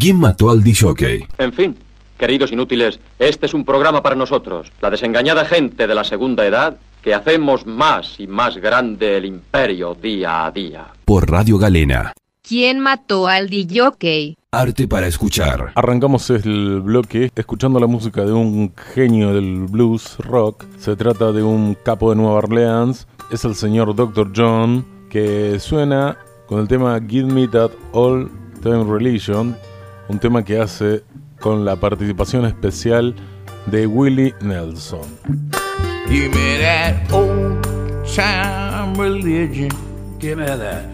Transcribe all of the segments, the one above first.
¿Quién mató al disjockey? En fin, queridos inútiles, este es un programa para nosotros, la desengañada gente de la segunda edad, que hacemos más y más grande el imperio día a día. Por Radio Galena. ¿Quién mató al DJ? Arte para escuchar. Arrancamos el bloque escuchando la música de un genio del blues rock. Se trata de un capo de Nueva Orleans. Es el señor Dr. John que suena con el tema Give Me That All Time Religion. Un tema que hace con la participación especial de Willie Nelson. Give me that old time religion. Give me that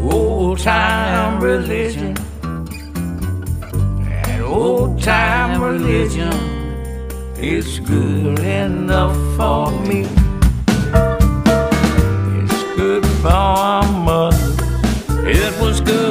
old time religion. That old time religion is good enough for me. It's good for our mother. It was good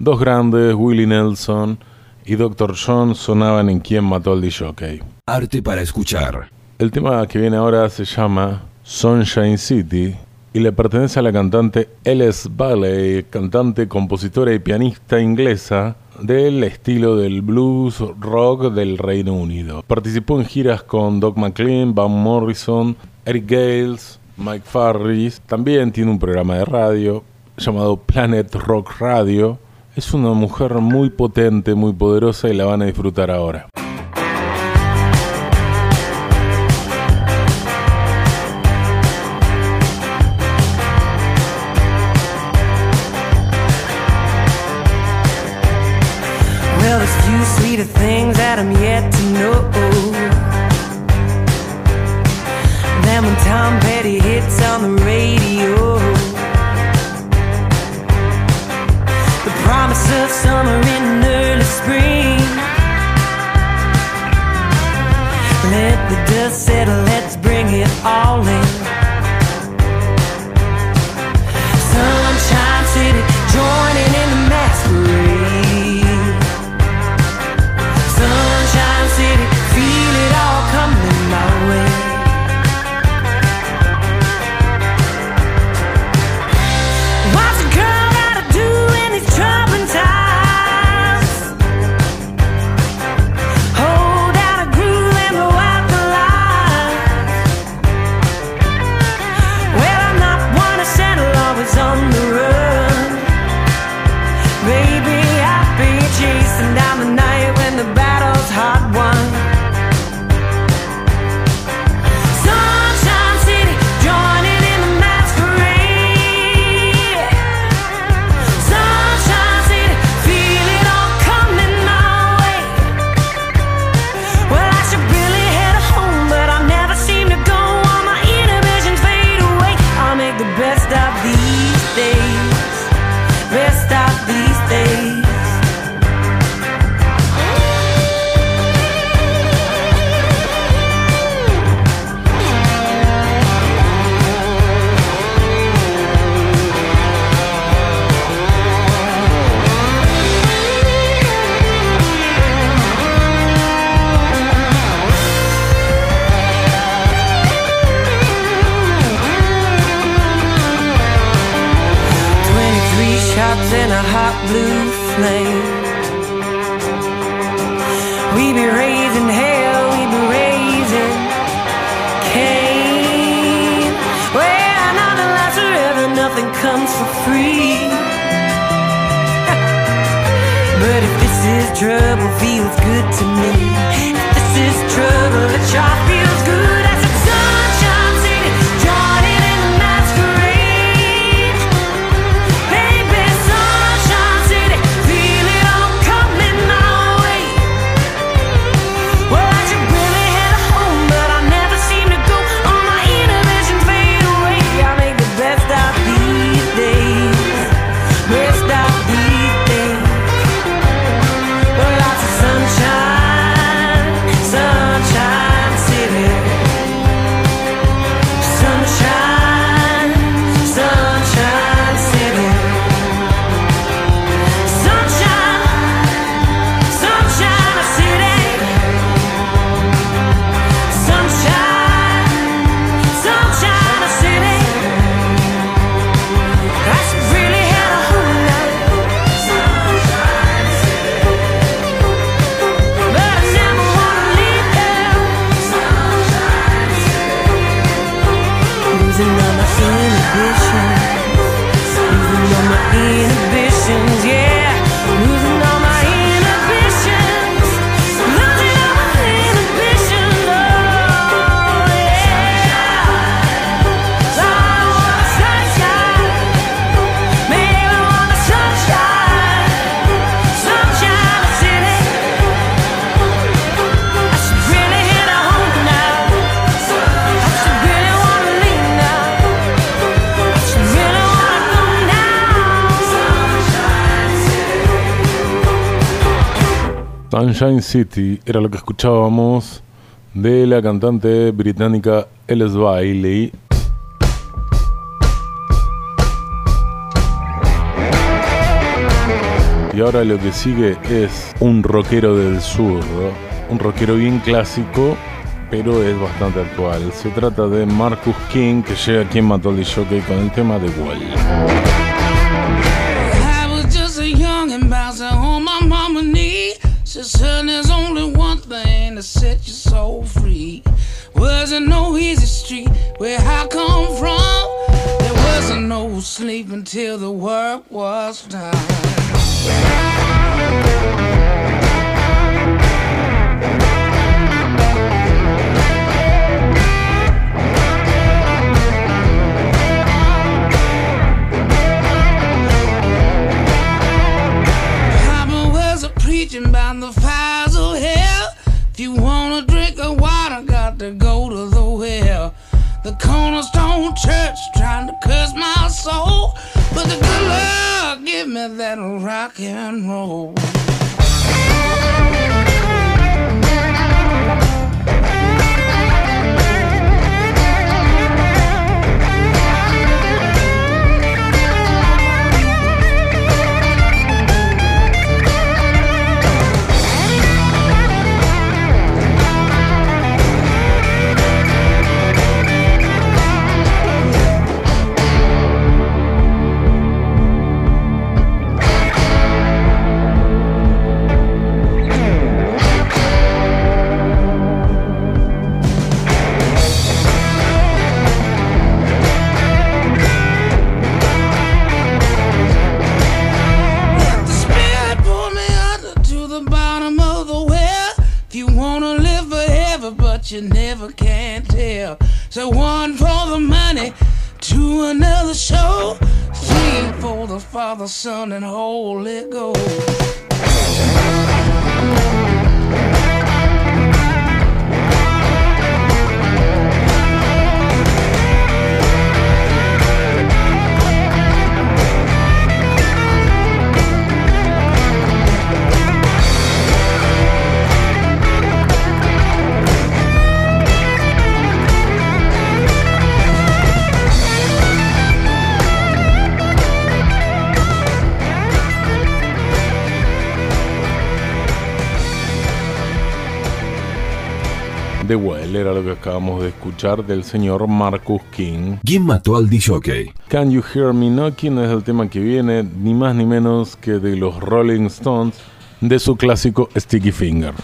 Dos grandes, Willie Nelson y Dr. John, sonaban en Quién mató al DJ. Arte para escuchar. El tema que viene ahora se llama Sunshine City y le pertenece a la cantante Ellis Valley, cantante, compositora y pianista inglesa del estilo del blues rock del Reino Unido. Participó en giras con Doc McLean, Van Morrison, Eric Gales, Mike Farris. También tiene un programa de radio llamado Planet Rock Radio. Es una mujer muy potente, muy poderosa y la van a disfrutar ahora. passing down the night when the battle's hot. One Sunshine City era lo que escuchábamos de la cantante británica Ellis Bailey. Y ahora lo que sigue es un rockero del sur, un rockero bien clásico, pero es bastante actual. Se trata de Marcus King, que llega aquí en Matoli Jockey con el tema de Wall. Son, there's only one thing that set your soul free. Wasn't no easy street where I come from. There wasn't no sleep until the work was done. church trying to curse my soul. But the good Lord give me that rock and roll. So one for the money, two another show, three for the Father, Son, and Holy Ghost. Era lo que acabamos de escuchar del señor Marcus King. ¿Quién mató al DJ? Can You Hear Me Knocking es el tema que viene ni más ni menos que de los Rolling Stones de su clásico Sticky Finger.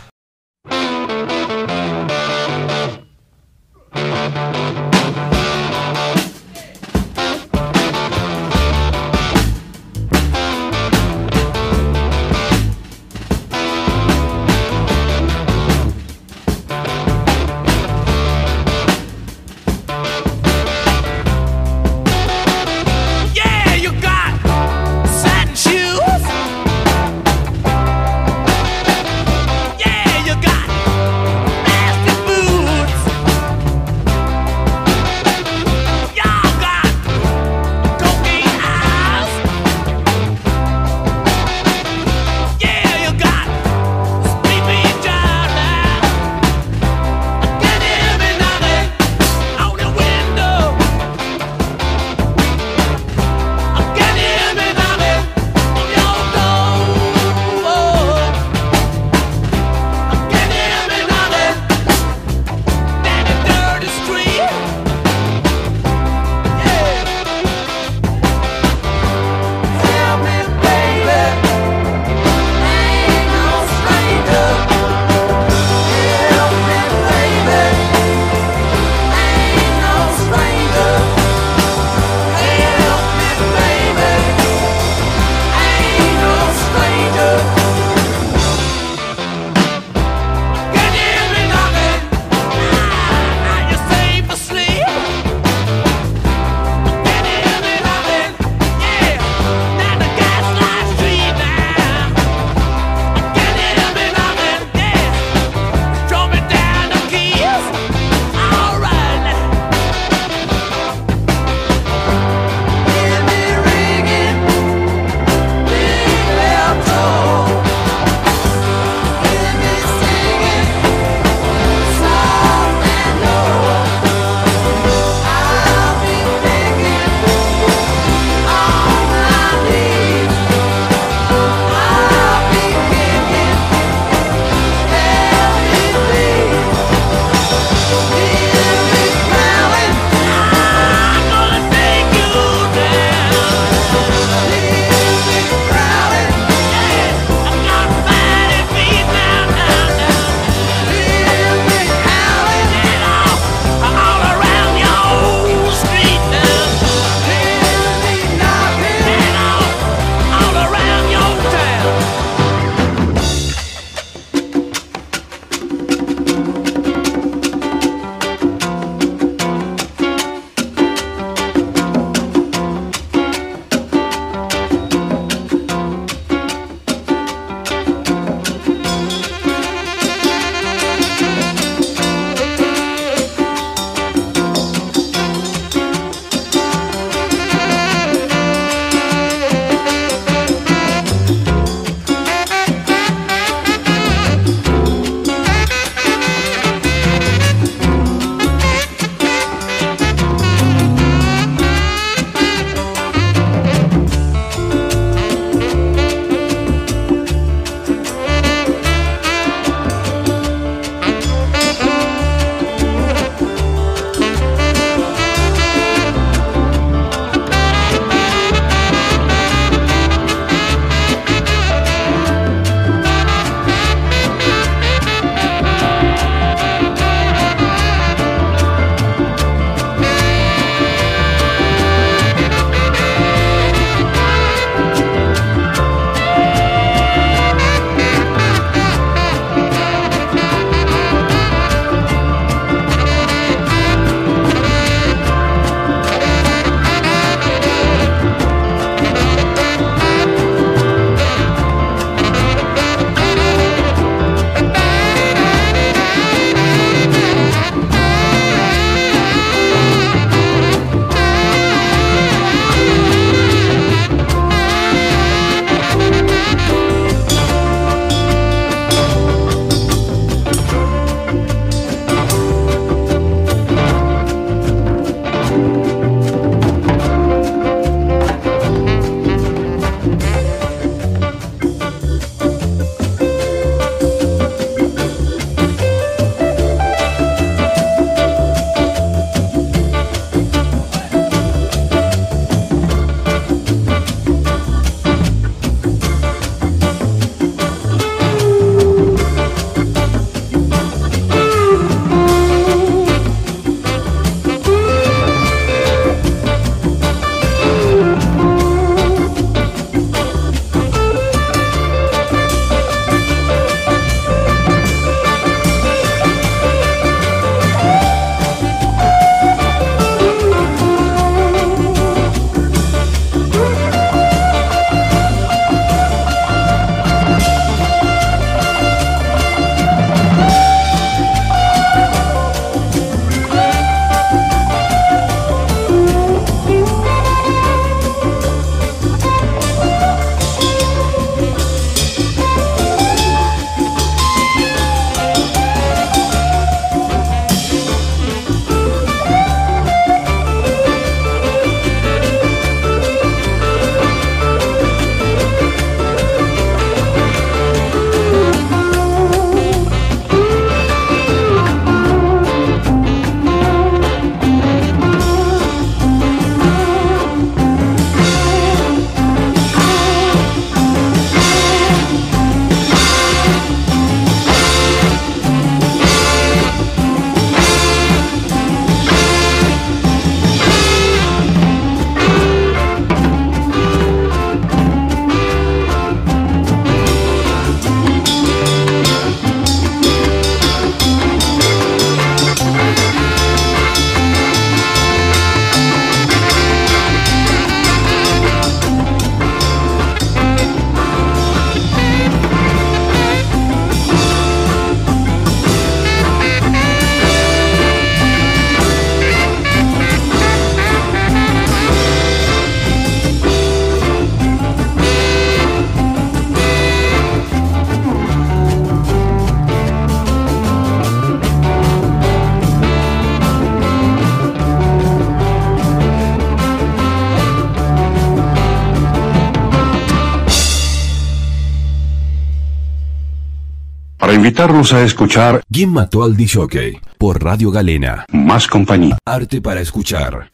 invitarlos a escuchar ¿Quién mató al Dishockey? por Radio Galena. Más compañía. Arte para escuchar.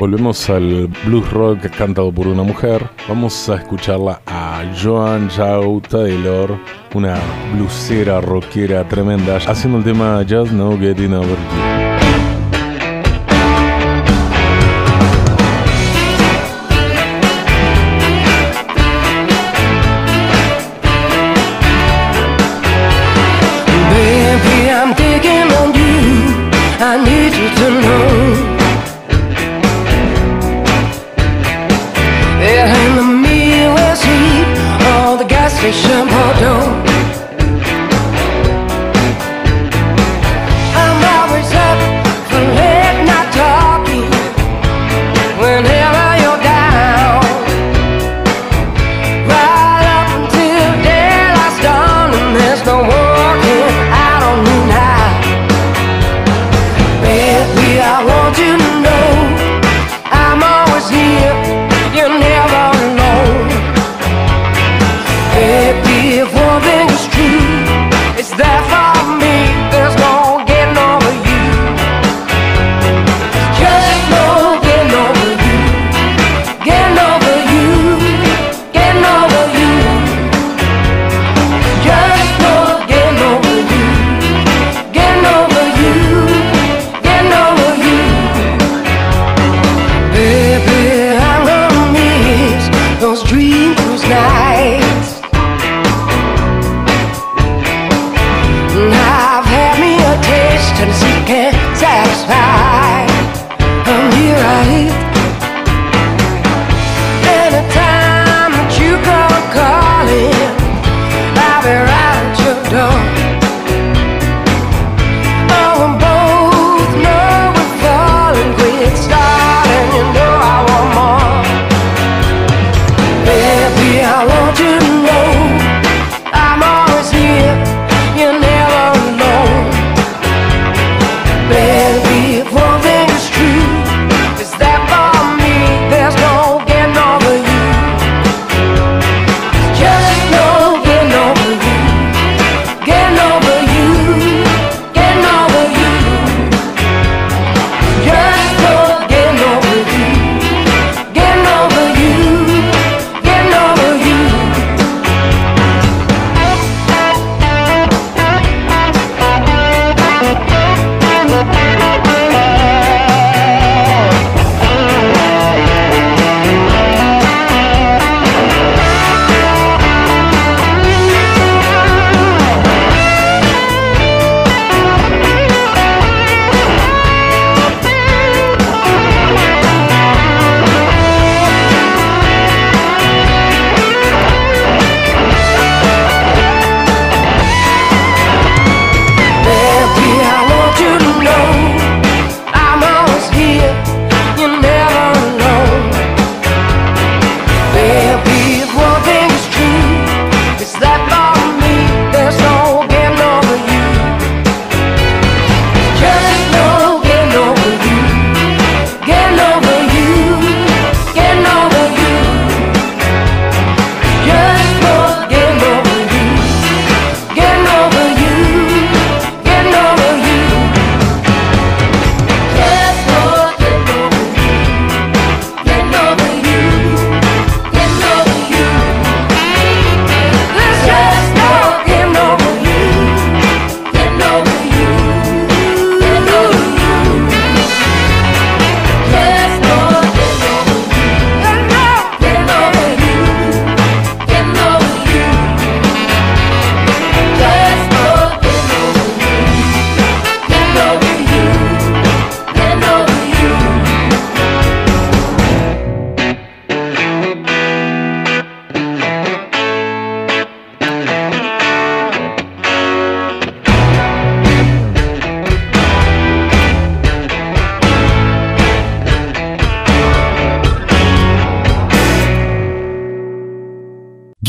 Volvemos al blues rock cantado por una mujer. Vamos a escucharla a Joan Jau Taylor, una blusera rockera tremenda, haciendo el tema Just No Getting Over You.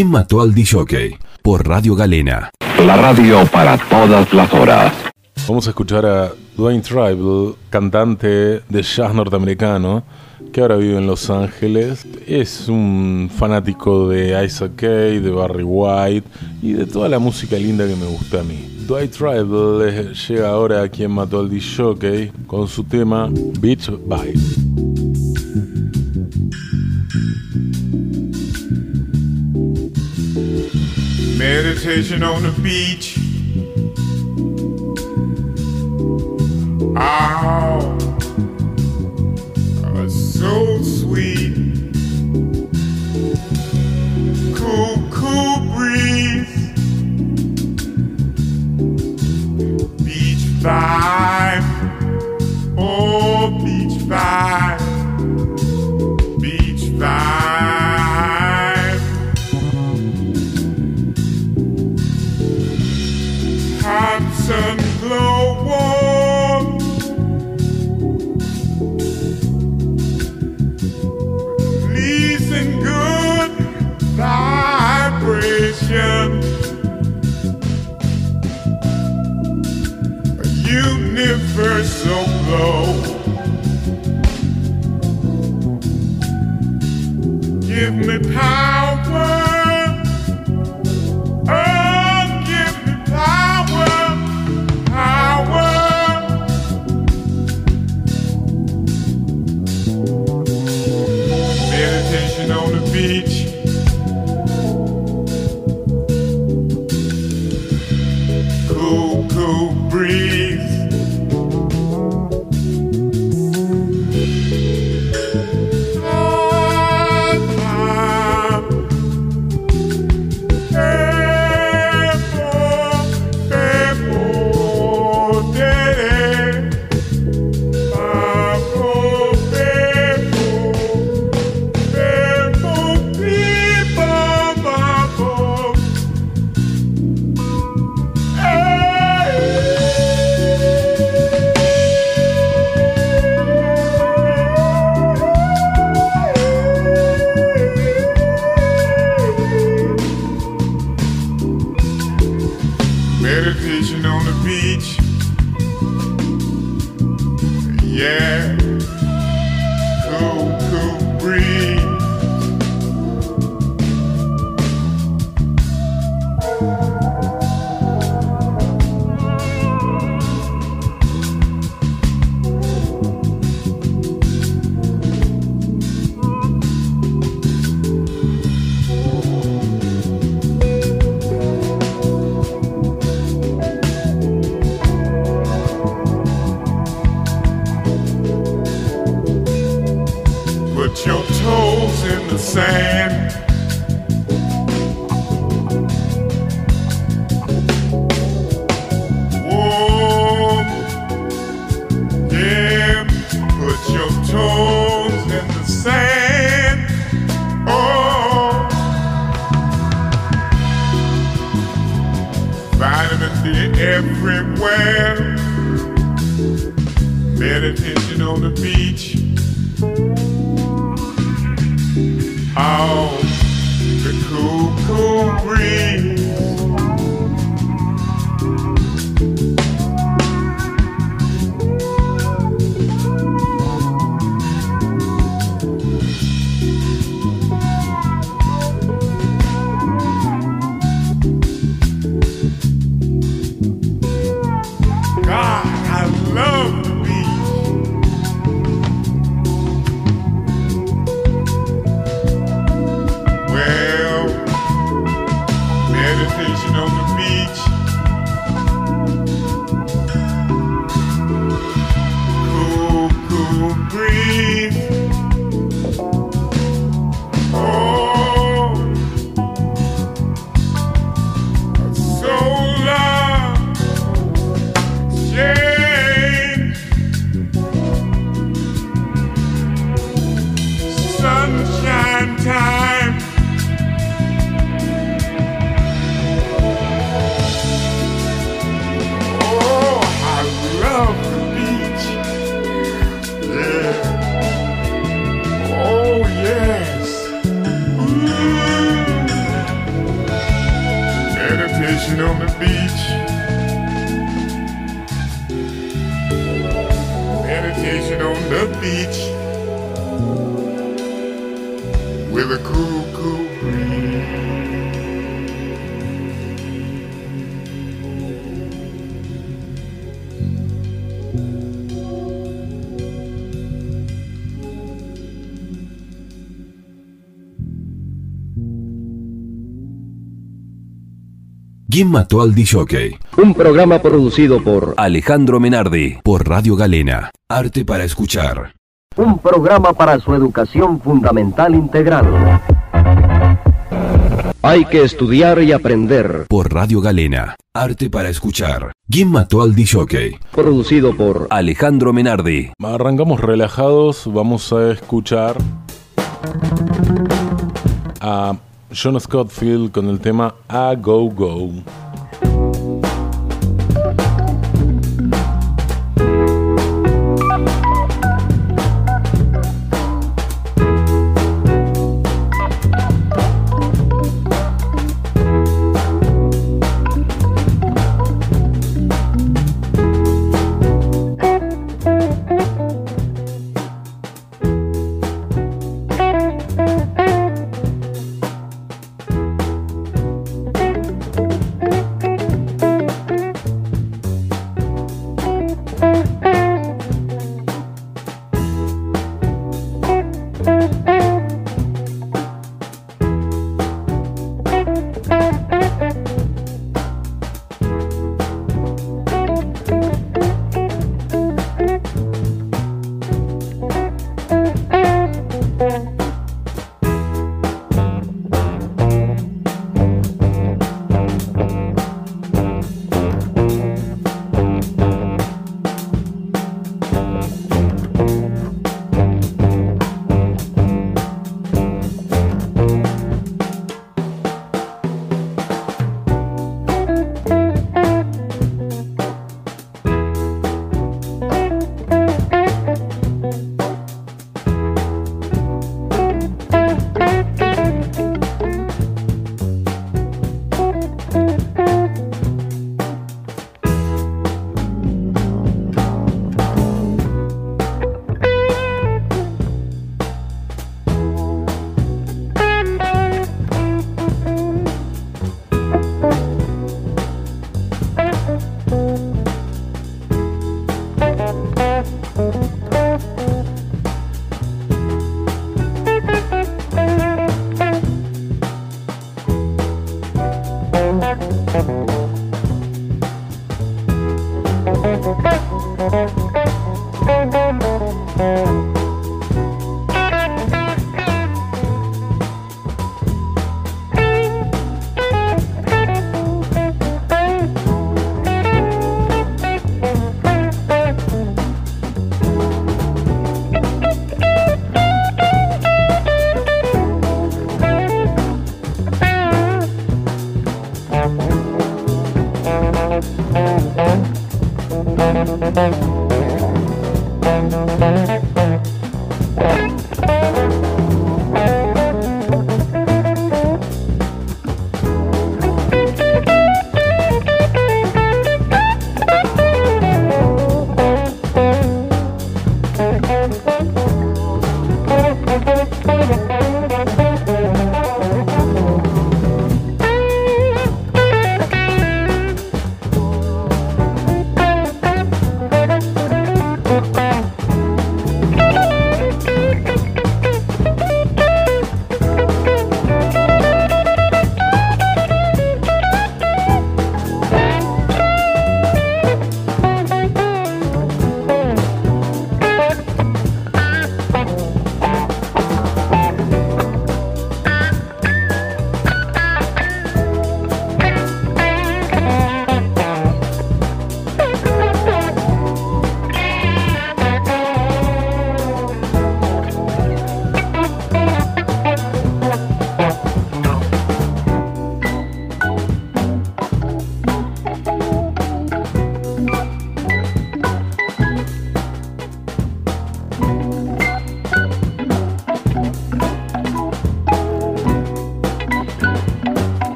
¿Quién mató al DJ? Por Radio Galena. La radio para todas las horas. Vamos a escuchar a Dwayne Tribal, cantante de jazz norteamericano, que ahora vive en Los Ángeles. Es un fanático de Isaac Kay, de Barry White y de toda la música linda que me gusta a mí. Dwight Tribal llega ahora a quien mató al DJ con su tema Beach Vibe. Meditation on the beach. Oh, oh, so sweet. Cool, cool breeze. Beach vibe. Oh, beach vibe. Give me power. Toes in the sand. ¿Quién mató al DJ? Un programa producido por Alejandro Menardi por Radio Galena. Arte para escuchar. un programa para su educación fundamental integral. Hay que estudiar y aprender. Por Radio Galena. Arte para escuchar. ¿Quién mató al DJ? Producido por Alejandro Menardi. Arrancamos relajados, vamos a escuchar a John Scottfield con el tema A Go Go.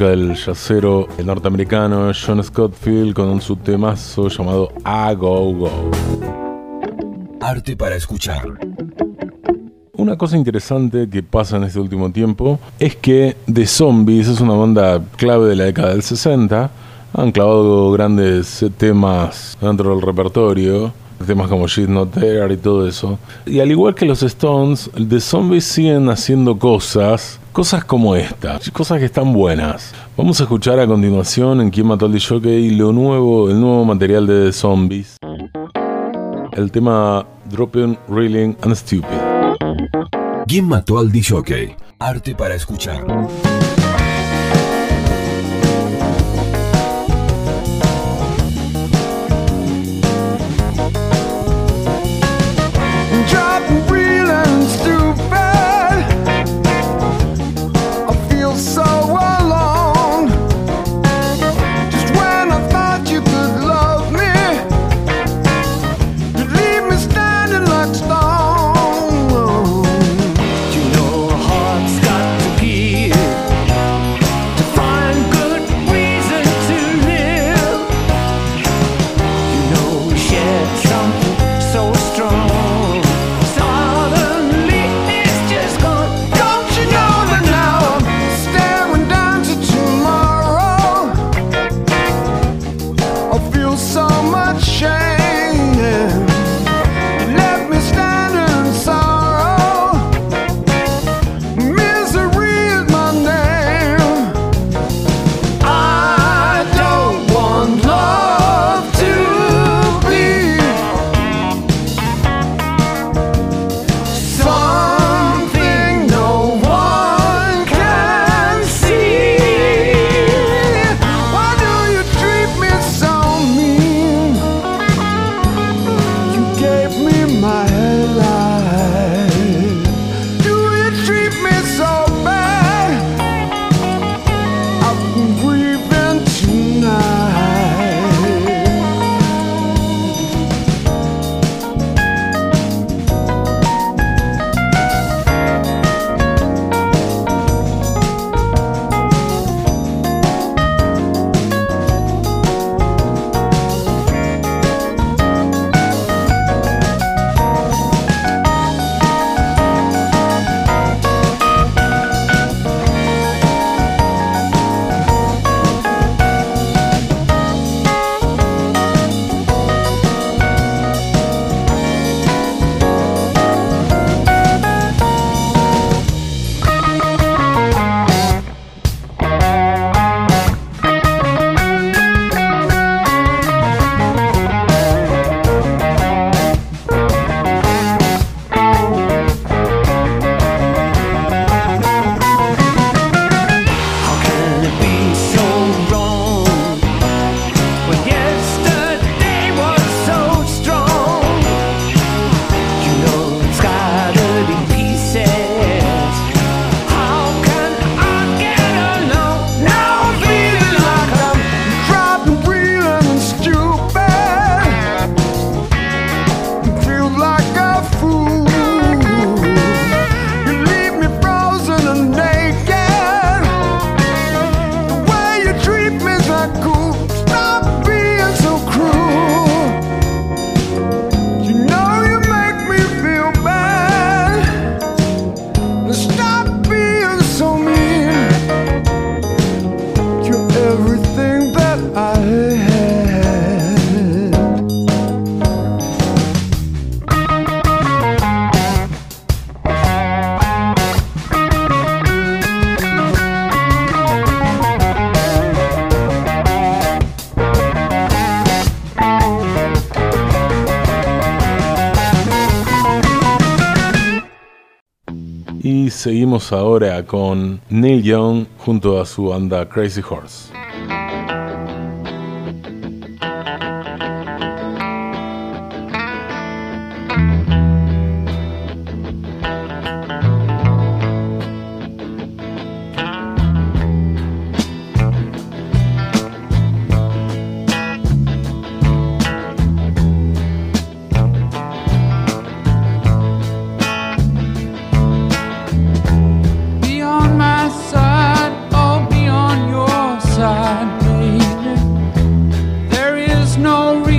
Música del yacero norteamericano John Scottfield con su temazo llamado A Go Go. Arte para escuchar. Una cosa interesante que pasa en este último tiempo es que The Zombies es una banda clave de la década del 60. Han clavado grandes temas dentro del repertorio, temas como She's Not There y todo eso. Y al igual que los Stones, The Zombies siguen haciendo cosas, cosas como esta, cosas que están buenas. Vamos a escuchar a continuación en Quién mató al Jockey lo nuevo, el nuevo material de Zombies. El tema Dropping, Reeling and Stupid. ¿Quién mató al DJ? Arte para escuchar. Ahora con Neil Young junto a su banda Crazy Horse. no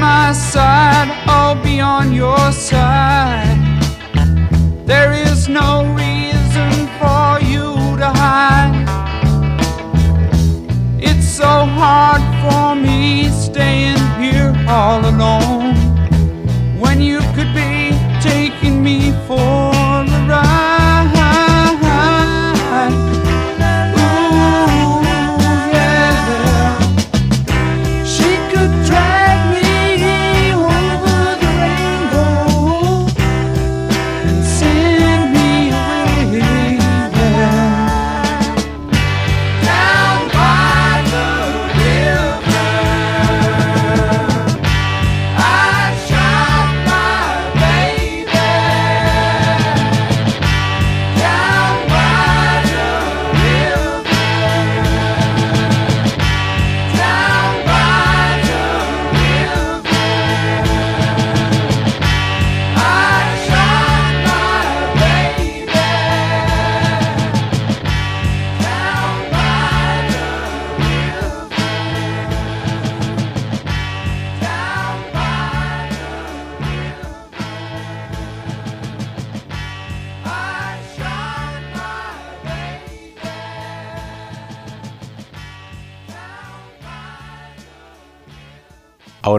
my side, I'll be on your side. There is no reason for you to hide. It's so hard for me staying here all alone when you could be taking me for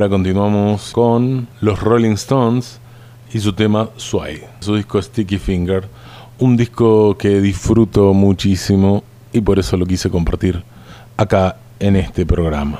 Ahora continuamos con los Rolling Stones y su tema Sway, su disco Sticky Finger, un disco que disfruto muchísimo y por eso lo quise compartir acá en este programa.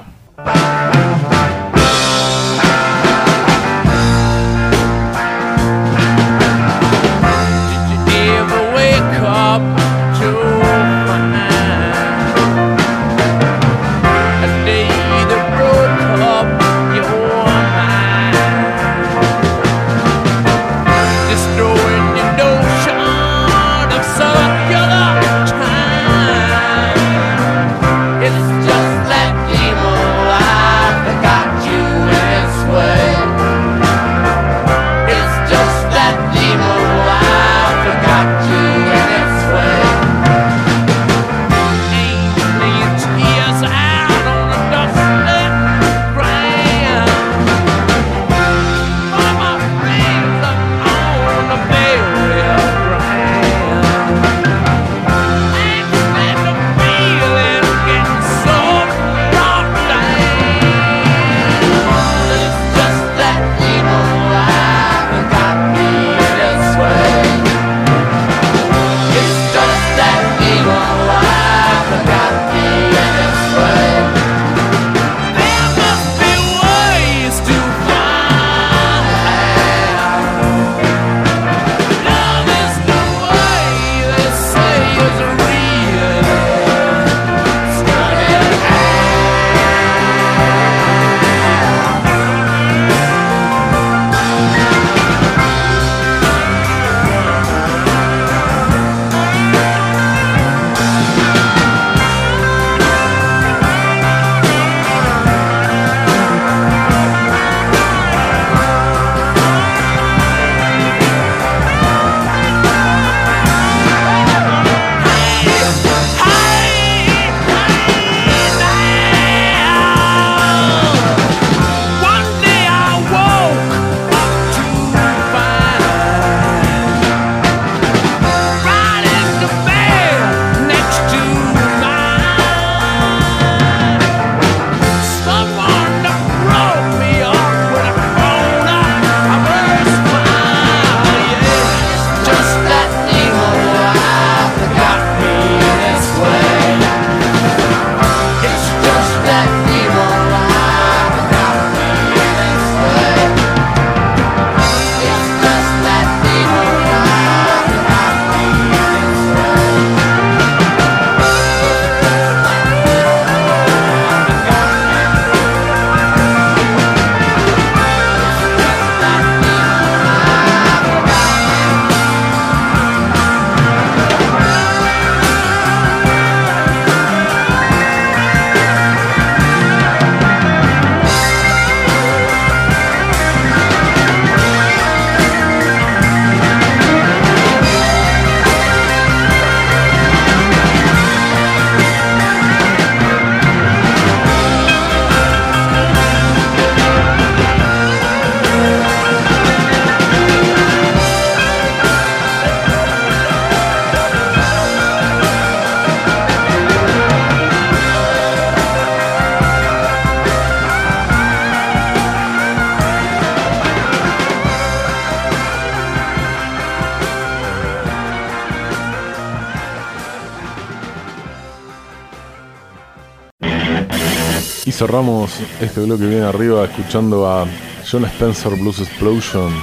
Cerramos este bloque bien arriba escuchando a John Spencer Blues Explosion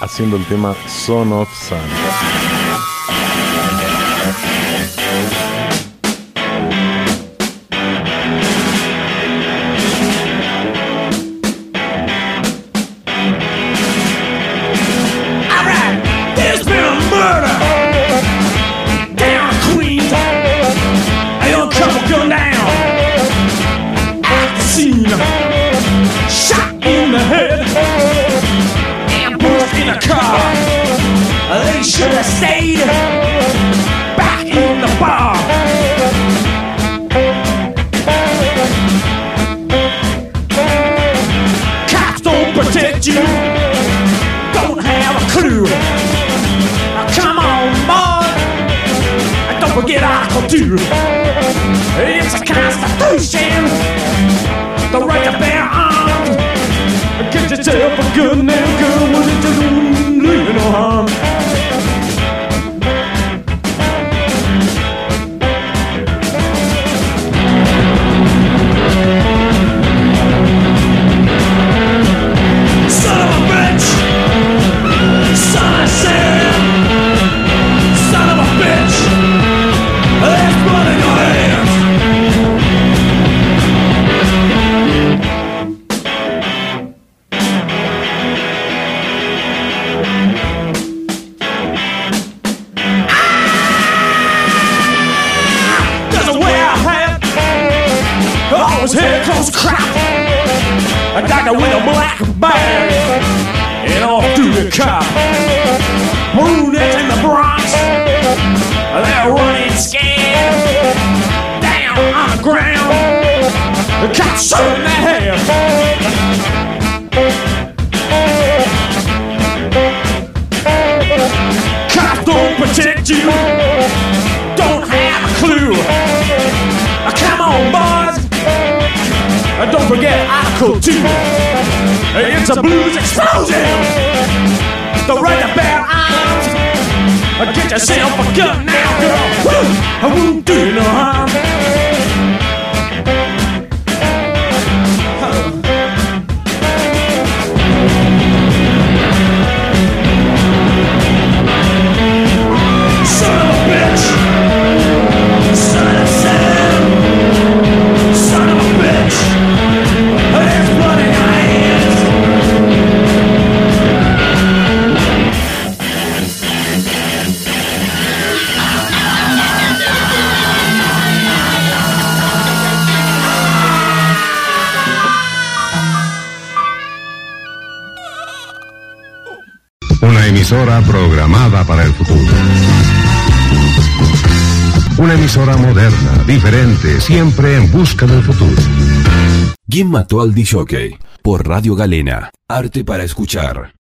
haciendo el tema Son of Sun. A with a black bag. And off to the cop Brunettes in the Bronx. They're running scared Down on the ground. The cops shooting their hair and don't forget I Article 2. It's a blues explosion. The right to bear arms. Get yourself a gun now, girl. Woo! I won't do no harm. Emisora programada para el futuro. Una emisora moderna, diferente, siempre en busca del futuro. ¿Quién mató al DJ? Por Radio Galena. Arte para escuchar.